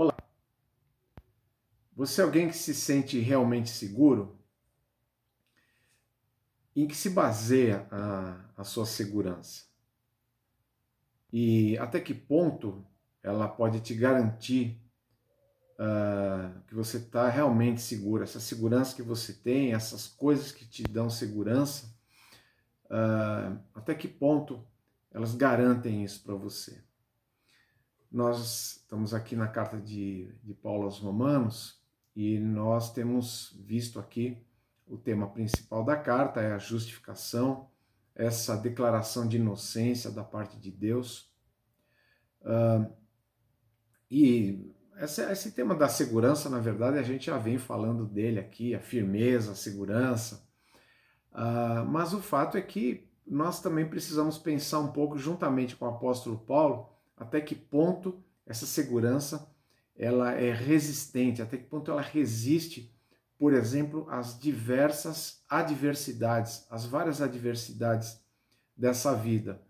Olá. Você é alguém que se sente realmente seguro? Em que se baseia a, a sua segurança? E até que ponto ela pode te garantir uh, que você está realmente seguro? Essa segurança que você tem, essas coisas que te dão segurança, uh, até que ponto elas garantem isso para você? Nós estamos aqui na carta de, de Paulo aos Romanos e nós temos visto aqui o tema principal da carta é a justificação, essa declaração de inocência da parte de Deus. Uh, e esse, esse tema da segurança, na verdade, a gente já vem falando dele aqui, a firmeza, a segurança. Uh, mas o fato é que nós também precisamos pensar um pouco, juntamente com o apóstolo Paulo, até que ponto essa segurança ela é resistente, até que ponto ela resiste, por exemplo, às diversas adversidades, às várias adversidades dessa vida.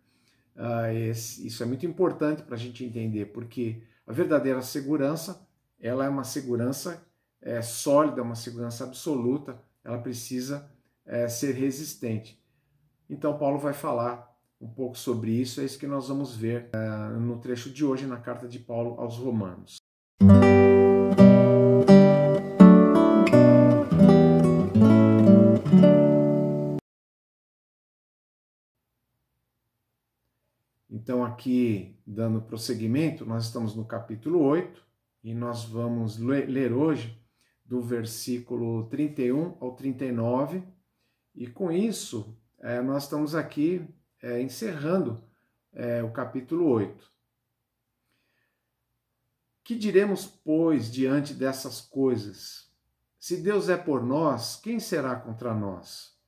Uh, esse, isso é muito importante para a gente entender, porque a verdadeira segurança ela é uma segurança é, sólida, uma segurança absoluta, ela precisa é, ser resistente. Então, Paulo vai falar um pouco sobre isso, é isso que nós vamos ver uh, no trecho de hoje na carta de Paulo aos Romanos. Então, aqui, dando prosseguimento, nós estamos no capítulo 8 e nós vamos ler hoje do versículo 31 ao 39, e com isso, eh, nós estamos aqui é, encerrando é, o capítulo 8. Que diremos, pois, diante dessas coisas? Se Deus é por nós, quem será contra nós?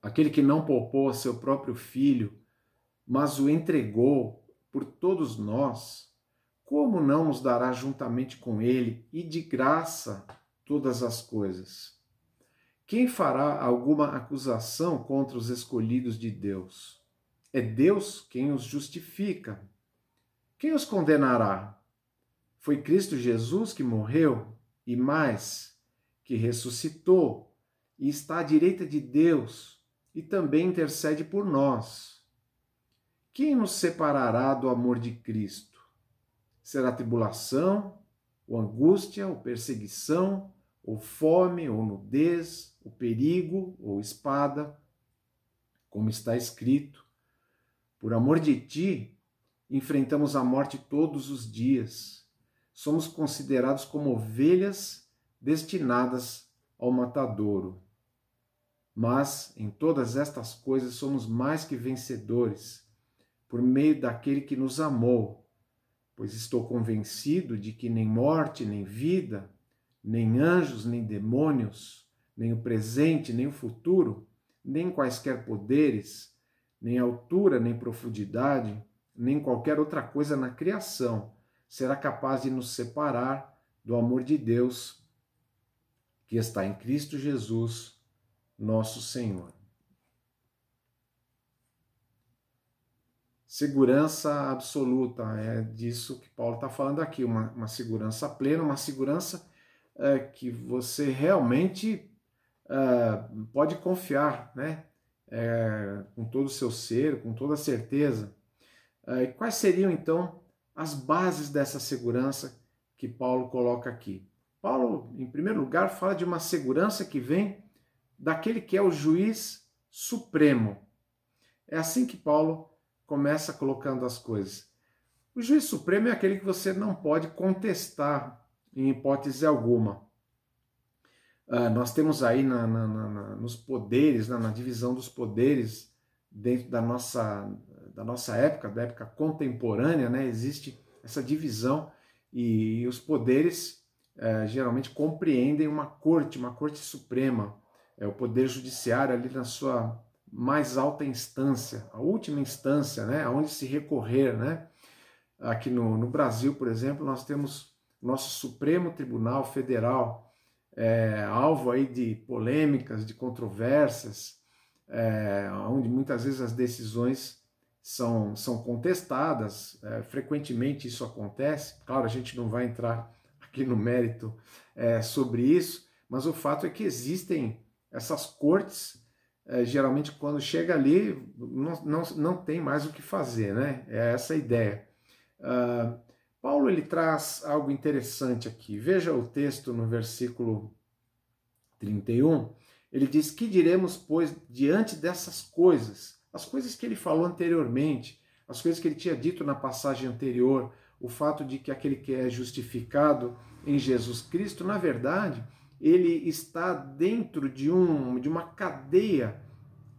Aquele que não poupou a seu próprio filho, mas o entregou por todos nós, como não nos dará juntamente com ele e de graça todas as coisas? Quem fará alguma acusação contra os escolhidos de Deus? É Deus quem os justifica. Quem os condenará? Foi Cristo Jesus que morreu e mais, que ressuscitou e está à direita de Deus e também intercede por nós. Quem nos separará do amor de Cristo? Será tribulação, ou angústia, ou perseguição, ou fome, ou nudez, o perigo ou espada, como está escrito: Por amor de ti, enfrentamos a morte todos os dias. Somos considerados como ovelhas destinadas ao matadouro. Mas em todas estas coisas somos mais que vencedores, por meio daquele que nos amou, pois estou convencido de que nem morte, nem vida, nem anjos, nem demônios, nem o presente, nem o futuro, nem quaisquer poderes, nem altura, nem profundidade, nem qualquer outra coisa na criação será capaz de nos separar do amor de Deus que está em Cristo Jesus, nosso Senhor. Segurança absoluta, é disso que Paulo está falando aqui, uma, uma segurança plena, uma segurança é, que você realmente uh, pode confiar, né? É, com todo o seu ser, com toda a certeza. Uh, quais seriam então as bases dessa segurança que Paulo coloca aqui? Paulo, em primeiro lugar, fala de uma segurança que vem daquele que é o juiz supremo. É assim que Paulo começa colocando as coisas. O juiz supremo é aquele que você não pode contestar em hipótese alguma. Uh, nós temos aí na, na, na, nos poderes, na, divisão dos poderes dentro da nossa, da nossa época, da época contemporânea, né, existe essa divisão e, e os poderes uh, geralmente compreendem uma corte, uma corte suprema, é o poder judiciário ali na sua mais alta instância, a última instância, né, aonde se recorrer, né? Aqui no, no Brasil, por exemplo, nós temos nosso Supremo Tribunal Federal, é, alvo aí de polêmicas, de controvérsias, é, onde muitas vezes as decisões são, são contestadas, é, frequentemente isso acontece. Claro, a gente não vai entrar aqui no mérito é, sobre isso, mas o fato é que existem essas cortes. É, geralmente, quando chega ali, não, não, não tem mais o que fazer, né? É essa a ideia. Uh, Paulo ele traz algo interessante aqui. Veja o texto no versículo 31. Ele diz: Que diremos, pois, diante dessas coisas? As coisas que ele falou anteriormente, as coisas que ele tinha dito na passagem anterior, o fato de que aquele que é justificado em Jesus Cristo, na verdade, ele está dentro de, um, de uma cadeia,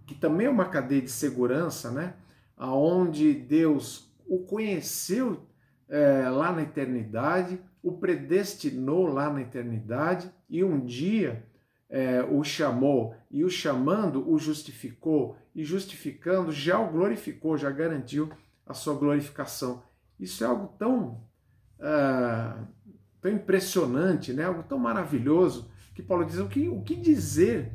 que também é uma cadeia de segurança, né? Aonde Deus o conheceu é, lá na eternidade, o predestinou lá na eternidade e um dia é, o chamou e o chamando o justificou e justificando já o glorificou, já garantiu a sua glorificação. Isso é algo tão, uh, tão impressionante, né? algo tão maravilhoso que Paulo diz o que, o que dizer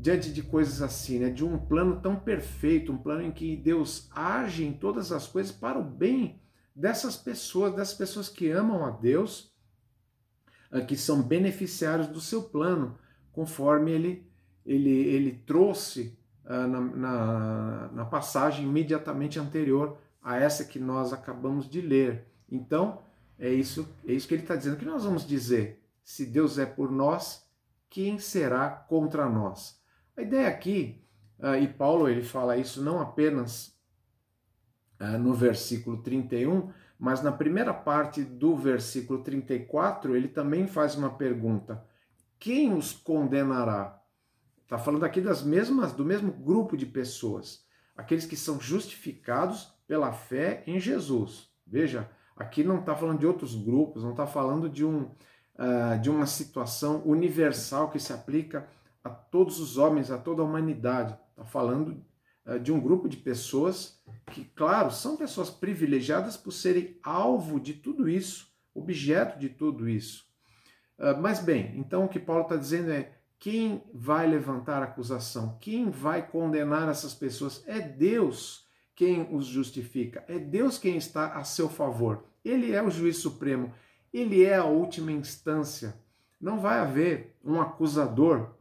diante de coisas assim, né? de um plano tão perfeito, um plano em que Deus age em todas as coisas para o bem dessas pessoas, dessas pessoas que amam a Deus, uh, que são beneficiários do seu plano conforme ele, ele, ele trouxe uh, na, na, na passagem imediatamente anterior a essa que nós acabamos de ler. Então, é isso, é isso que ele está dizendo. O que nós vamos dizer? Se Deus é por nós, quem será contra nós? A ideia aqui, uh, e Paulo ele fala isso não apenas no versículo 31, mas na primeira parte do versículo 34, ele também faz uma pergunta: quem os condenará? Está falando aqui das mesmas, do mesmo grupo de pessoas, aqueles que são justificados pela fé em Jesus. Veja, aqui não está falando de outros grupos, não está falando de, um, uh, de uma situação universal que se aplica a todos os homens, a toda a humanidade. Está falando de um grupo de pessoas que, claro, são pessoas privilegiadas por serem alvo de tudo isso, objeto de tudo isso. Ah, mas bem, então o que Paulo está dizendo é: quem vai levantar acusação? Quem vai condenar essas pessoas? É Deus quem os justifica, é Deus quem está a seu favor. Ele é o juiz supremo, ele é a última instância. Não vai haver um acusador,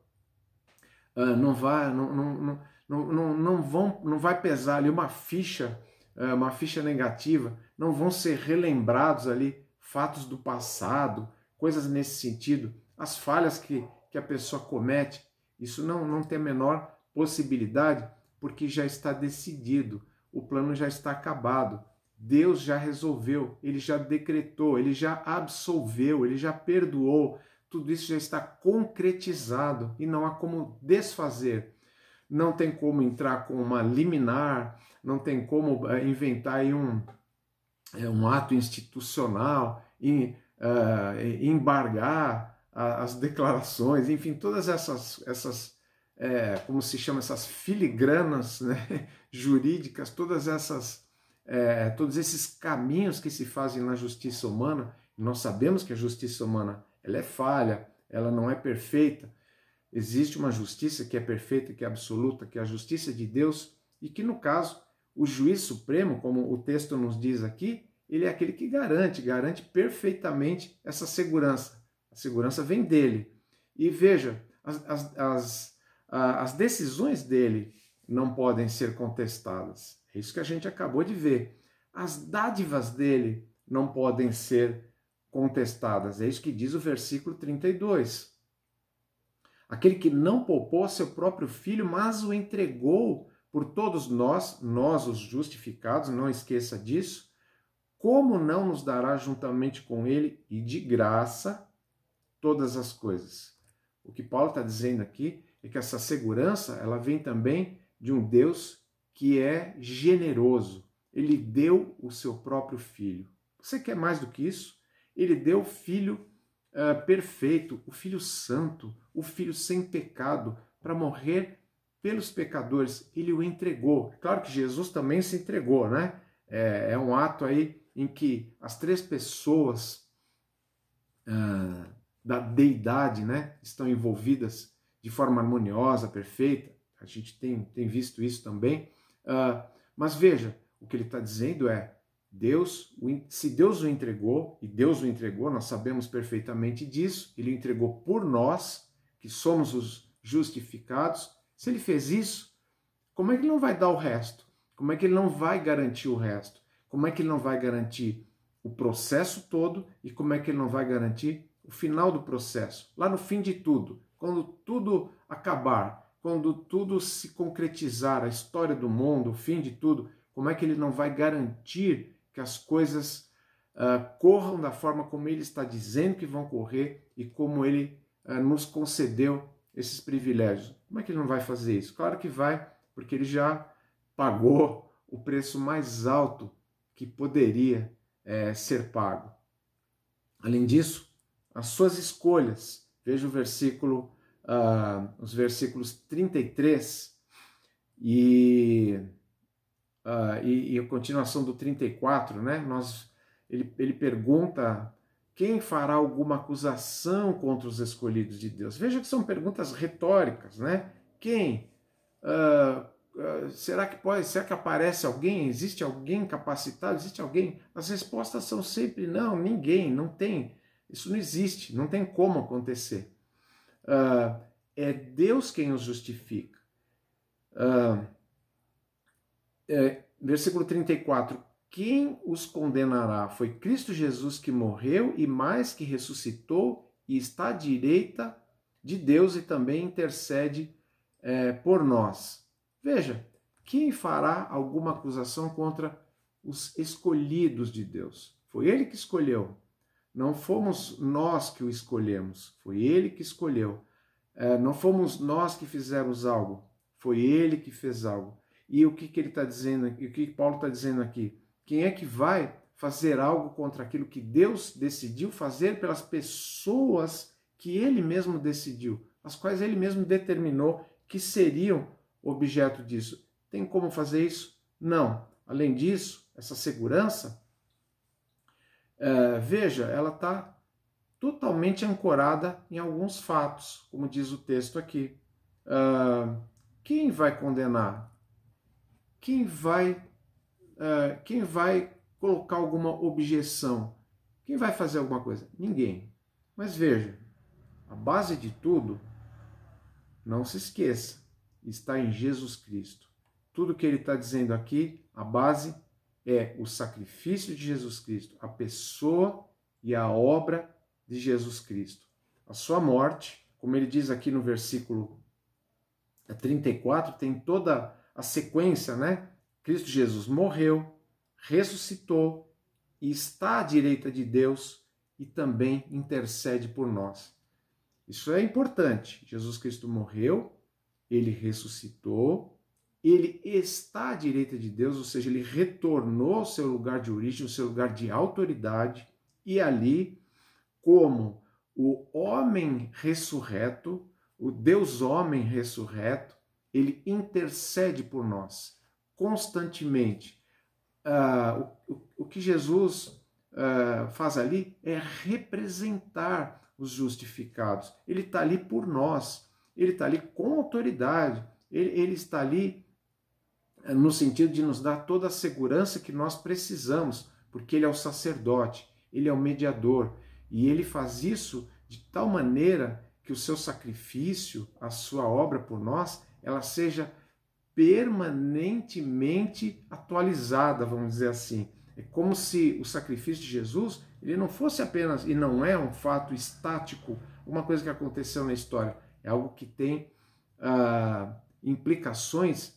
uh, não vai, não, não, não, não, não, vão, não vai pesar ali uma ficha, uh, uma ficha negativa, não vão ser relembrados ali fatos do passado, coisas nesse sentido, as falhas que, que a pessoa comete, isso não, não tem a menor possibilidade, porque já está decidido, o plano já está acabado. Deus já resolveu, ele já decretou, ele já absolveu, ele já perdoou. Tudo isso já está concretizado e não há como desfazer. Não tem como entrar com uma liminar, não tem como eh, inventar um, eh, um ato institucional, uh, embargar as declarações, enfim, todas essas, essas é, como se chama, essas filigranas né, jurídicas, todas essas, é, todos esses caminhos que se fazem na justiça humana, nós sabemos que a justiça humana ela é falha, ela não é perfeita. Existe uma justiça que é perfeita, que é absoluta, que é a justiça de Deus, e que no caso o juiz supremo, como o texto nos diz aqui, ele é aquele que garante, garante perfeitamente essa segurança. A segurança vem dele. E veja, as, as, as, as decisões dele não podem ser contestadas. É isso que a gente acabou de ver. As dádivas dele não podem ser contestadas. É isso que diz o versículo 32. Aquele que não poupou seu próprio filho, mas o entregou por todos nós, nós os justificados, não esqueça disso, como não nos dará juntamente com ele e de graça todas as coisas? O que Paulo está dizendo aqui é que essa segurança ela vem também de um Deus que é generoso. Ele deu o seu próprio filho. Você quer mais do que isso? Ele deu o filho uh, perfeito, o filho santo, o filho sem pecado, para morrer pelos pecadores. Ele o entregou. Claro que Jesus também se entregou, né? É, é um ato aí em que as três pessoas ah, da deidade né, estão envolvidas de forma harmoniosa, perfeita. A gente tem, tem visto isso também. Ah, mas veja, O que ele está dizendo é: Deus, se Deus o entregou, e Deus o entregou, nós sabemos perfeitamente disso, ele o entregou por nós, que somos os justificados. Se ele fez isso, como é que ele não vai dar o resto? Como é que ele não vai garantir o resto? Como é que ele não vai garantir o processo todo e como é que ele não vai garantir o final do processo? Lá no fim de tudo, quando tudo acabar, quando tudo se concretizar, a história do mundo, o fim de tudo, como é que ele não vai garantir que as coisas uh, corram da forma como ele está dizendo que vão correr e como ele uh, nos concedeu esses privilégios? Como é que ele não vai fazer isso? Claro que vai, porque ele já pagou o preço mais alto que poderia é, ser pago. Além disso, as suas escolhas, veja o versículo uh, os versículos 33 e, uh, e, e, a continuação do 34, né? Nós, ele, ele pergunta quem fará alguma acusação contra os escolhidos de Deus? Veja que são perguntas retóricas, né? Quem? Uh, será que pode? Será que aparece alguém? Existe alguém capacitado? Existe alguém? As respostas são sempre não, ninguém, não tem. Isso não existe, não tem como acontecer uh, é Deus quem os justifica. Uh, é, versículo 34. Quem os condenará? Foi Cristo Jesus que morreu e mais que ressuscitou e está à direita de Deus e também intercede é, por nós. Veja, quem fará alguma acusação contra os escolhidos de Deus? Foi Ele que escolheu. Não fomos nós que o escolhemos, foi ele que escolheu. É, não fomos nós que fizemos algo, foi ele que fez algo. E o que, que ele está dizendo, o que Paulo está dizendo aqui? Quem é que vai fazer algo contra aquilo que Deus decidiu fazer pelas pessoas que ele mesmo decidiu, as quais ele mesmo determinou que seriam objeto disso? Tem como fazer isso? Não. Além disso, essa segurança é, veja, ela está totalmente ancorada em alguns fatos, como diz o texto aqui. Uh, quem vai condenar? Quem vai, uh, quem vai colocar alguma objeção? Quem vai fazer alguma coisa? Ninguém. Mas veja, a base de tudo, não se esqueça, está em Jesus Cristo. Tudo que ele está dizendo aqui, a base é o sacrifício de Jesus Cristo, a pessoa e a obra de Jesus Cristo. A sua morte, como ele diz aqui no versículo 34, tem toda a sequência, né? Cristo Jesus morreu, ressuscitou e está à direita de Deus e também intercede por nós. Isso é importante. Jesus Cristo morreu, ele ressuscitou ele está à direita de Deus, ou seja, ele retornou ao seu lugar de origem, ao seu lugar de autoridade, e ali, como o homem ressurreto, o Deus homem ressurreto, ele intercede por nós constantemente. Uh, o, o, que Jesus uh, faz ali é representar os justificados. Ele está ali por nós, ele está ali com autoridade, ele, ele está ali no sentido de nos dar toda a segurança que nós precisamos, porque ele é o sacerdote, ele é o mediador, e ele faz isso de tal maneira que o seu sacrifício, a sua obra por nós, ela seja permanentemente atualizada, vamos dizer assim. É como se o sacrifício de Jesus ele não fosse apenas, e não é um fato estático, uma coisa que aconteceu na história, é algo que tem ah, implicações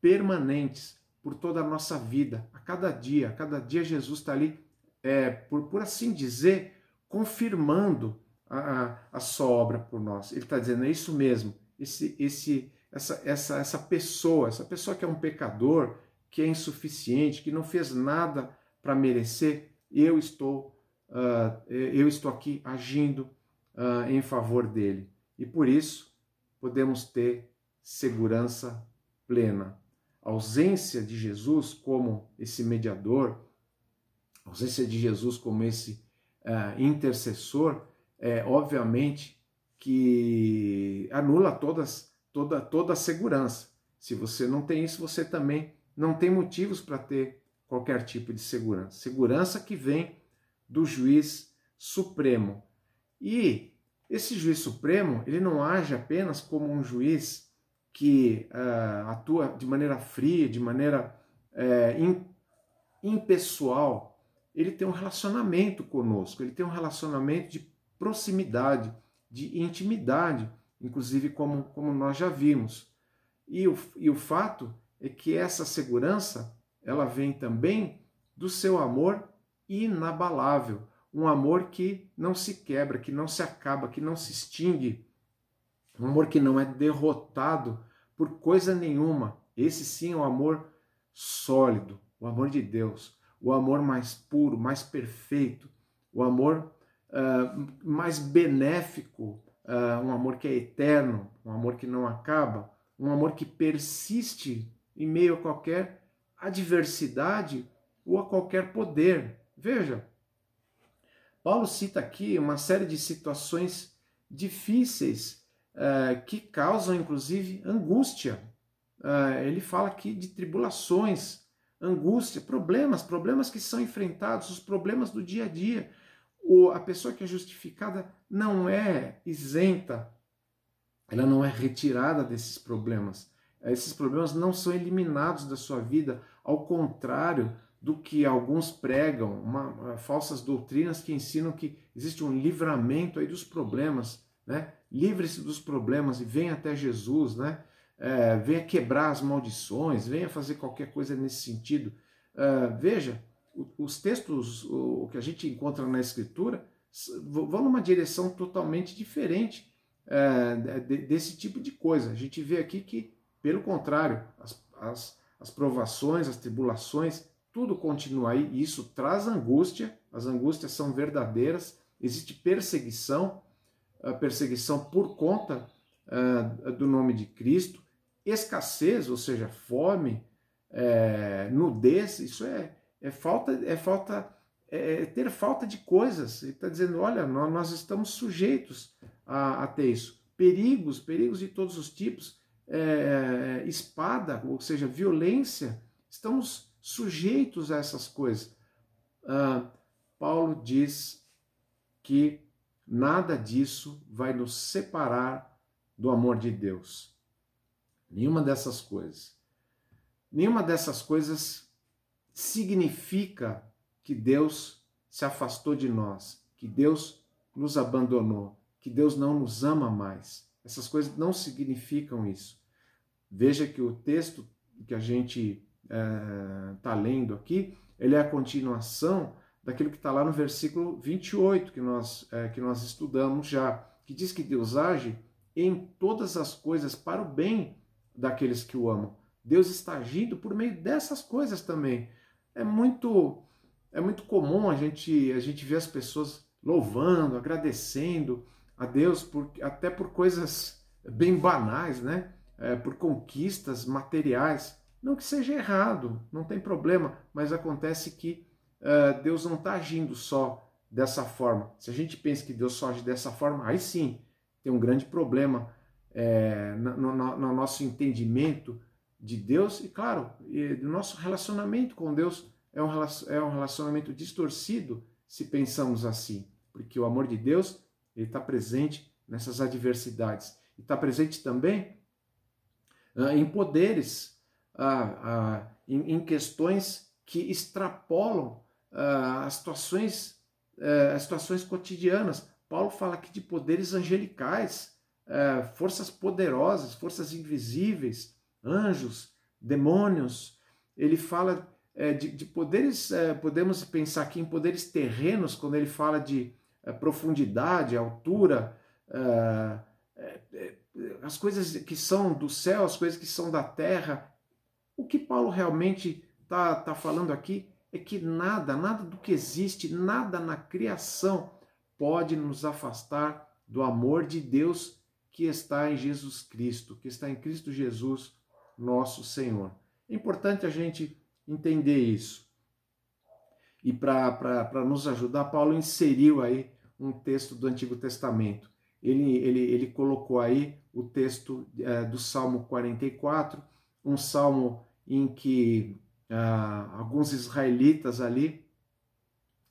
permanentes por toda a nossa vida, a cada dia. A cada dia Jesus está ali, é, por, por assim dizer, confirmando a, a, a sua obra por nós. Ele está dizendo, é isso mesmo, esse, esse, essa, essa, essa pessoa, essa pessoa que é um pecador, que é insuficiente, que não fez nada para merecer, eu estou, uh, eu estou aqui agindo uh, em favor dele. E por isso podemos ter segurança plena a ausência de Jesus como esse mediador, a ausência de Jesus como esse uh, intercessor, é, obviamente que anula todas, toda, toda a segurança. Se você não tem isso, você também não tem motivos para ter qualquer tipo de segurança. Segurança que vem do juiz supremo. E esse juiz supremo, ele não age apenas como um juiz que uh, atua de maneira fria, de maneira uh, impessoal. Ele tem um relacionamento conosco, ele tem um relacionamento de proximidade, de intimidade, inclusive como, como nós já vimos. E o, e o fato é que essa segurança ela vem também do seu amor inabalável, um amor que não se quebra, que não se acaba, que não se extingue, um amor que não é derrotado por coisa nenhuma. Esse sim é o amor sólido, o amor de Deus, o amor mais puro, mais perfeito, o amor uh, mais benéfico, uh, um amor que é eterno, um amor que não acaba, um amor que persiste em meio a qualquer adversidade ou a qualquer poder. Veja, Paulo cita aqui uma série de situações difíceis uh, que causam, inclusive, angústia. Uh, ele fala aqui de tribulações, angústia, problemas, problemas que são enfrentados, os problemas do dia a dia. A pessoa que é justificada não é isenta, ela não é retirada desses problemas. Esses problemas não são eliminados da sua vida, ao contrário do que alguns pregam, uma, falsas doutrinas que ensinam que existe um livramento aí dos problemas, né? Livre-se dos problemas e venha até Jesus, né? É, venha quebrar as maldições, venha fazer qualquer coisa nesse sentido. É, veja, os textos o que a gente encontra na Escritura vão numa direção totalmente diferente é, desse tipo de coisa. A gente vê aqui que pelo contrário, as, as, as provações, as tribulações, tudo continua aí e isso traz angústia, as angústias são verdadeiras, existe perseguição, perseguição por conta uh, do nome de Cristo, escassez, ou seja, fome, é, nudez, isso é, é falta, é falta, é, é ter falta de coisas. Ele está dizendo, olha, nós, nós estamos sujeitos a, a, ter isso. Perigos, perigos de todos os tipos, é, espada, ou seja, violência, estamos sujeitos a essas coisas. Ah, Paulo diz que nada disso vai nos separar do amor de Deus. Nenhuma dessas coisas. Nenhuma dessas coisas significa que Deus se afastou de nós, que Deus nos abandonou, que Deus não nos ama mais. Essas coisas não significam isso. Veja que o texto que a gente está é, lendo aqui, ele é a continuação daquilo que está lá no versículo 28 que nós, é, que nós estudamos já, que diz que Deus age em todas as coisas para o bem daqueles que o amam. Deus está agindo por meio dessas coisas também. É muito é muito comum a gente a gente ver as pessoas louvando, agradecendo a Deus por, até por coisas bem banais, né? é, por conquistas materiais. Não que seja errado, não tem problema, mas acontece que uh, Deus não está agindo só dessa forma. Se a gente pensa que Deus só age dessa forma, aí sim tem um grande problema é, no, no, no, nosso entendimento de Deus e, claro, nosso relacionamento com Deus é um, é um relacionamento distorcido se pensamos assim, porque o amor de Deus ele está presente nessas adversidades e está presente também ah, em poderes, ah, ah, em, questões que extrapolam as situações, eh, as situações cotidianas. Paulo fala aqui de poderes angelicais, eh, forças poderosas, forças invisíveis, anjos, demônios. Ele fala eh, de, de, poderes, podemos pensar aqui em poderes terrenos, quando ele fala de profundidade, altura, as coisas que são do céu, as coisas que são da terra. O que Paulo realmente está tá falando aqui é que nada, nada do que existe, nada na criação pode nos afastar do amor de Deus que está em Jesus Cristo, que está em Cristo Jesus, nosso Senhor. É importante a gente entender isso. E para nos ajudar, Paulo inseriu aí um texto do Antigo Testamento ele, ele, ele colocou aí o texto é, do Salmo 44, um salmo em que ah, alguns israelitas ali,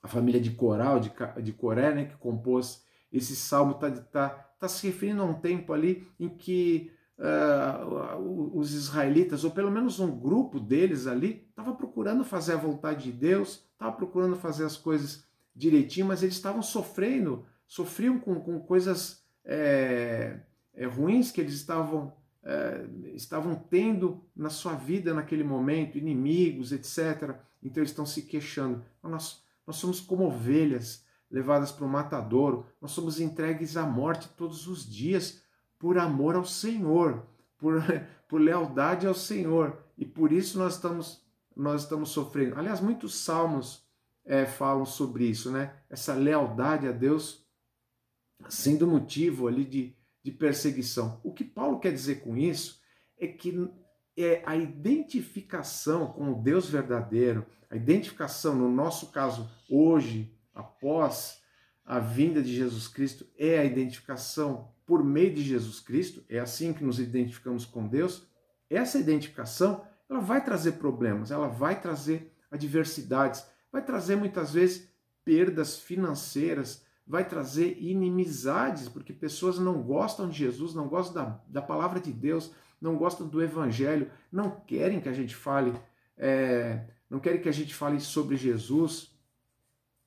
a família de Coral, de, de Coré, né, que compôs esse salmo, está tá, tá se referindo a um tempo ali em que uh, os israelitas, ou pelo menos um grupo deles ali, estava procurando fazer a vontade de Deus, estava procurando fazer as coisas direitinho, mas eles estavam sofrendo, sofriam com, com coisas é, é, ruins que eles estavam, é, estavam tendo na sua vida naquele momento, inimigos, etc. Então eles estão se queixando. Nós, nós somos como ovelhas levadas para o matadouro, nós somos entregues à morte todos os dias por amor ao Senhor, por, por lealdade ao Senhor. E por isso nós estamos, nós estamos sofrendo. Aliás, muitos salmos é, falam sobre isso, né? Essa lealdade a Deus sendo motivo ali de, de perseguição. O que Paulo quer dizer com isso é que é a identificação com o Deus verdadeiro, a identificação, no nosso caso, hoje, após a vinda de Jesus Cristo, é a identificação por meio de Jesus Cristo, é assim que nos identificamos com Deus, essa identificação ela vai trazer problemas, ela vai trazer adversidades, vai trazer muitas vezes perdas financeiras, vai trazer inimizades, porque pessoas não gostam de Jesus, não gostam da, da palavra de Deus, não gostam do Evangelho, não querem que a gente fale, é, não querem que a gente fale sobre Jesus.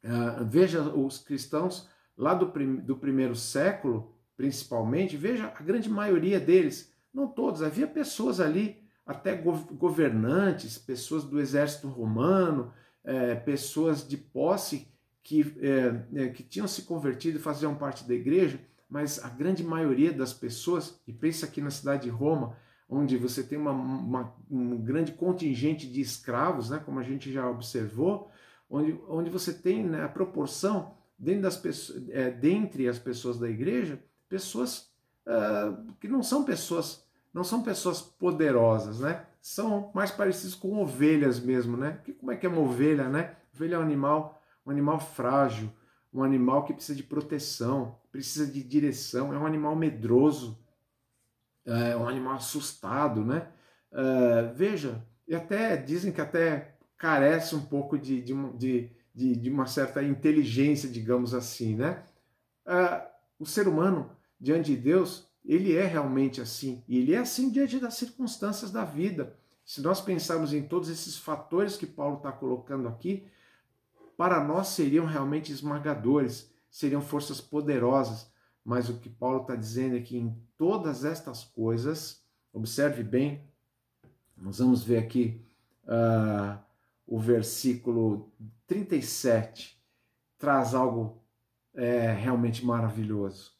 Uh, veja os cristãos lá do, prim, do primeiro século, principalmente, veja a grande maioria deles, não todos, havia pessoas ali, até governantes, pessoas do exército romano, é, pessoas de posse que, é, é, que tinham se convertido e faziam parte da igreja, mas a grande maioria das pessoas, e pensa aqui na cidade de Roma, onde você tem uma, uma, um grande contingente de escravos, né, como a gente já observou, onde, onde você tem né, a proporção dentro das é, dentre as pessoas da igreja pessoas uh, que não são pessoas não são pessoas poderosas, né? São mais parecidos com ovelhas mesmo, né? Que, como é que é uma ovelha, né? Ovelha é um animal, um animal frágil, um animal que precisa de proteção, precisa de direção, é um animal medroso, é um animal assustado, né? Uh, veja, e até dizem que até carece um pouco de, de, de, de, uma certa inteligência, digamos assim, né? Uh, o ser humano diante de Deus, ele é realmente assim. E ele é assim diante das circunstâncias da vida. Se nós pensarmos em todos esses fatores que Paulo está colocando aqui, para nós seriam realmente esmagadores, seriam forças poderosas. Mas o que Paulo está dizendo é que em todas estas coisas, observe bem, nós vamos ver aqui uh, o versículo 37, traz algo é, realmente maravilhoso.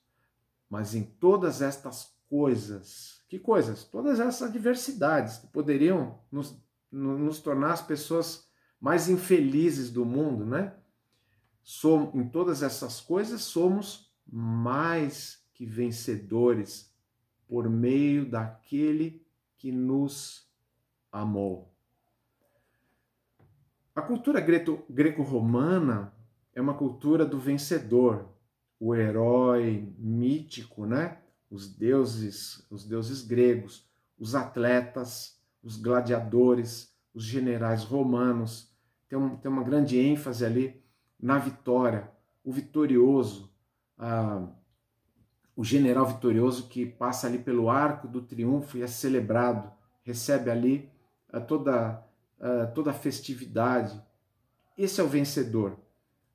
Mas em todas estas coisas, que coisas? Todas essas adversidades que poderiam nos, nos tornar as pessoas mais infelizes do mundo, né? Som, em todas essas coisas somos mais que vencedores por meio daquele que nos amou. A cultura greco-romana é uma cultura do vencedor, o herói mítico, né? Os deuses, os deuses gregos, os atletas, os gladiadores, os generais romanos. Tem, um, tem uma grande ênfase ali na vitória, o vitorioso, ah, o general vitorioso que passa ali pelo arco do triunfo e é celebrado, recebe ali ah, toda, ah, toda a festividade. Esse é o vencedor.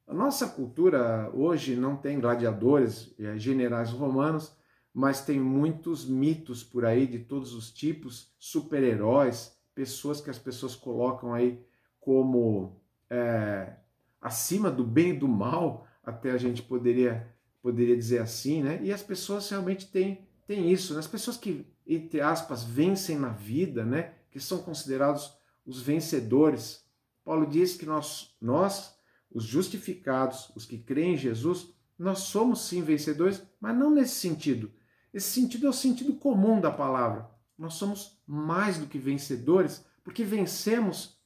A nossa cultura hoje não tem gladiadores, generais romanos, mas tem muitos mitos por aí de todos os tipos, super-heróis, pessoas que as pessoas colocam aí como é, acima do bem e do mal, até a gente poderia, poderia dizer assim, né? E as pessoas realmente têm, têm isso, né? as pessoas que, entre aspas, vencem na vida, né? Que são considerados os vencedores. Paulo diz que nós, nós os justificados, os que creem em Jesus, nós somos sim vencedores, mas não nesse sentido. Esse sentido é o sentido comum da palavra. Nós somos mais do que vencedores, porque vencemos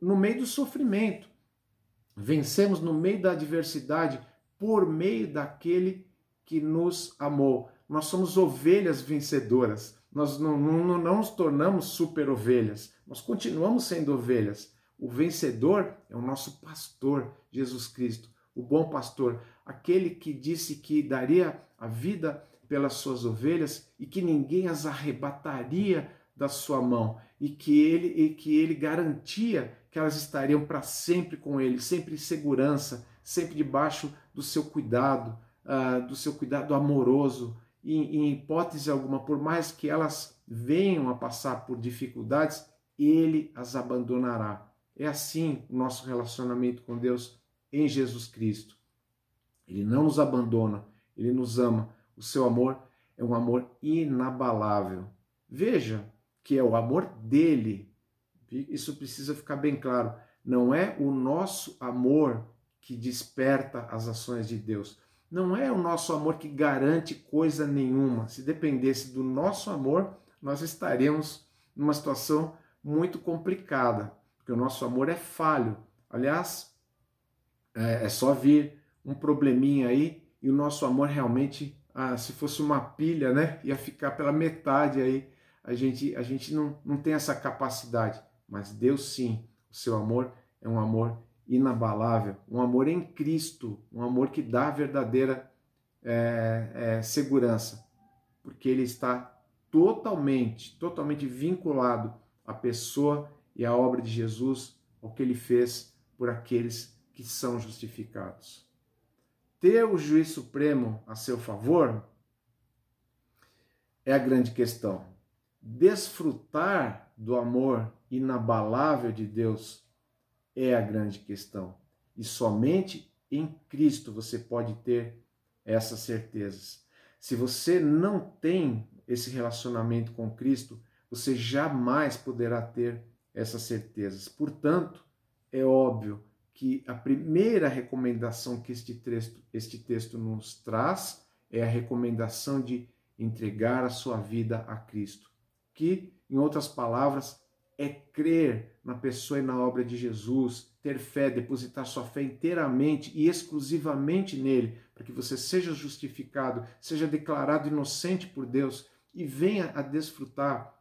no meio do sofrimento, vencemos no meio da adversidade, por meio daquele que nos amou. Nós somos ovelhas vencedoras. nós não, não, não nos tornamos super ovelhas, nós continuamos sendo ovelhas. O vencedor é o nosso pastor, Jesus Cristo, o bom pastor, aquele que disse que daria a vida pelas suas ovelhas e que ninguém as arrebataria da sua mão e que ele e que ele garantia que elas estariam para sempre com ele, sempre em segurança, sempre debaixo do seu cuidado, uh, do seu cuidado amoroso. E, em hipótese alguma, por mais que elas venham a passar por dificuldades, ele as abandonará. É assim o nosso relacionamento com Deus em Jesus Cristo. Ele não nos abandona, ele nos ama. O seu amor é um amor inabalável. Veja que é o amor dele. Isso precisa ficar bem claro. Não é o nosso amor que desperta as ações de Deus. Não é o nosso amor que garante coisa nenhuma. Se dependesse do nosso amor, nós estaríamos numa situação muito complicada, porque o nosso amor é falho. Aliás, é, é só vir um probleminha aí e o nosso amor realmente, ah, se fosse uma pilha, né, ia ficar pela metade aí. A gente, a gente não, não tem essa capacidade, mas Deus sim, o seu amor é um amor inabalável, um amor em Cristo, um amor que dá verdadeira é, é, segurança, porque ele está totalmente, totalmente vinculado à pessoa e à obra de Jesus, ao que ele fez por aqueles que são justificados. Ter o juiz supremo a seu favor é a grande questão. Desfrutar do amor inabalável de Deus é a grande questão. E somente em Cristo você pode ter essas certezas. Se você não tem esse relacionamento com Cristo, você jamais poderá ter essas certezas. Portanto, é óbvio que a primeira recomendação que este texto, este texto nos traz é a recomendação de entregar a sua vida a Cristo, que, em outras palavras, é crer na pessoa e na obra de Jesus, ter fé, depositar sua fé inteiramente e exclusivamente nele, para que você seja justificado, seja declarado inocente por Deus e venha a desfrutar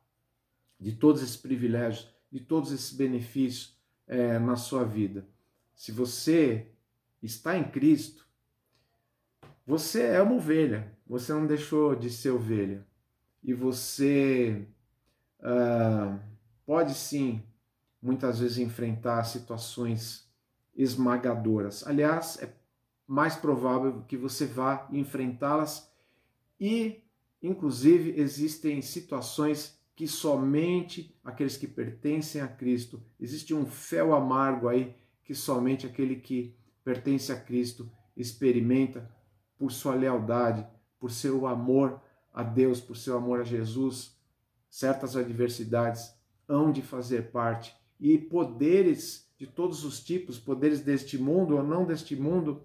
de todos esses privilégios, de todos esses benefícios é, na sua vida. Se você está em Cristo, você é uma ovelha, você não deixou de ser ovelha. E você. Uh, pode sim, muitas vezes, enfrentar situações esmagadoras. Aliás, é mais provável que você vá enfrentá-las e, inclusive, existem situações que somente aqueles que pertencem a Cristo, existe um fel amargo aí que somente aquele que pertence a Cristo experimenta por sua lealdade, por seu amor a Deus, por seu amor a Jesus, certas adversidades hão de fazer parte. E poderes de todos os tipos, poderes deste mundo ou não deste mundo,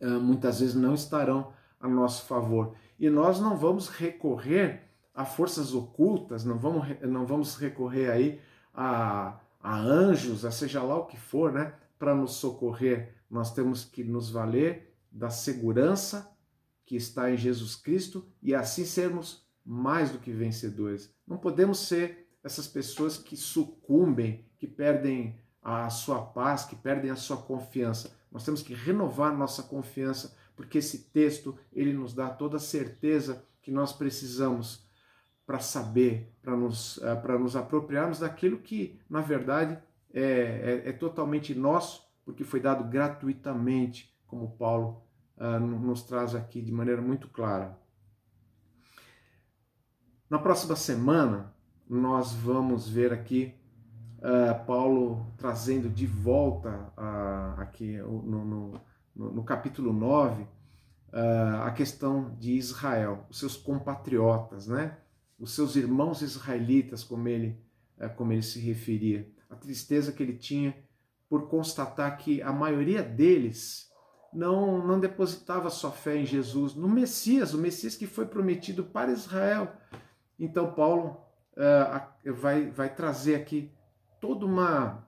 ah, muitas vezes não estarão a nosso favor. E nós não vamos recorrer a forças ocultas, não vamos, não vamos recorrer aí a, a anjos, a seja lá o que for, né, para nos socorrer. Nós temos que nos valer da segurança que está em Jesus Cristo e assim sermos mais do que vencedores. Não podemos ser essas pessoas que sucumbem, que perdem a sua paz, que perdem a sua confiança. Nós temos que renovar nossa confiança, porque esse texto ele nos dá toda a certeza que nós precisamos para saber, para nos, eh, para nos apropriarmos daquilo que, na verdade, é, é, é, totalmente nosso, porque foi dado gratuitamente, como Paulo uh, nos traz aqui de maneira muito clara. Na próxima semana, nós vamos ver aqui uh, Paulo trazendo de volta uh, aqui no, no, no, capítulo 9 uh, ah, a questão de Israel, os seus compatriotas, né? Os seus irmãos israelitas, como ele, uh, como ele se referia, a tristeza que ele tinha por constatar que a maioria deles não, não depositava sua fé em Jesus, no Messias, o Messias que foi prometido para Israel. Então Paulo uh, vai, vai trazer aqui toda uma,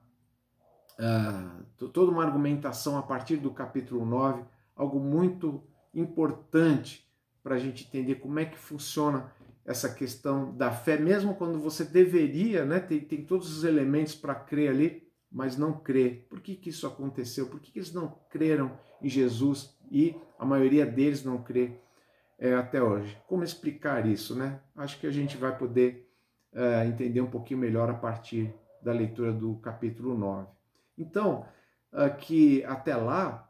uh, toda uma argumentação a partir do capítulo 9, algo muito importante para a gente entender como é que funciona essa questão da fé, mesmo quando você deveria, né, tem, tem todos os elementos para crer ali, mas não crê. Por que, que isso aconteceu? Por que, que eles não creram em Jesus e a maioria deles não crê é, até hoje? Como explicar isso, né? Acho que a gente vai poder é, entender um pouquinho melhor a partir da leitura do capítulo 9. Então, que até lá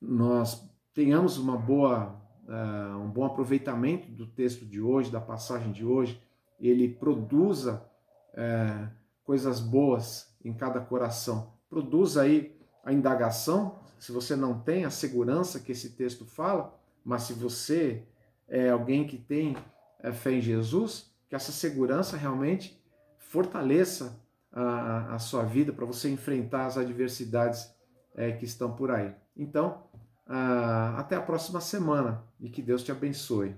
nós tenhamos uma boa, uh, um bom aproveitamento do texto de hoje, da passagem de hoje, ele produza uh, coisas boas em cada coração. Produza aí a indagação, se você não tem a segurança que esse texto fala, mas se você é alguém que tem é, fé em Jesus, que essa segurança realmente fortaleça a, a sua vida para você enfrentar as adversidades é, que estão por aí. Então, até a próxima semana e que Deus te abençoe.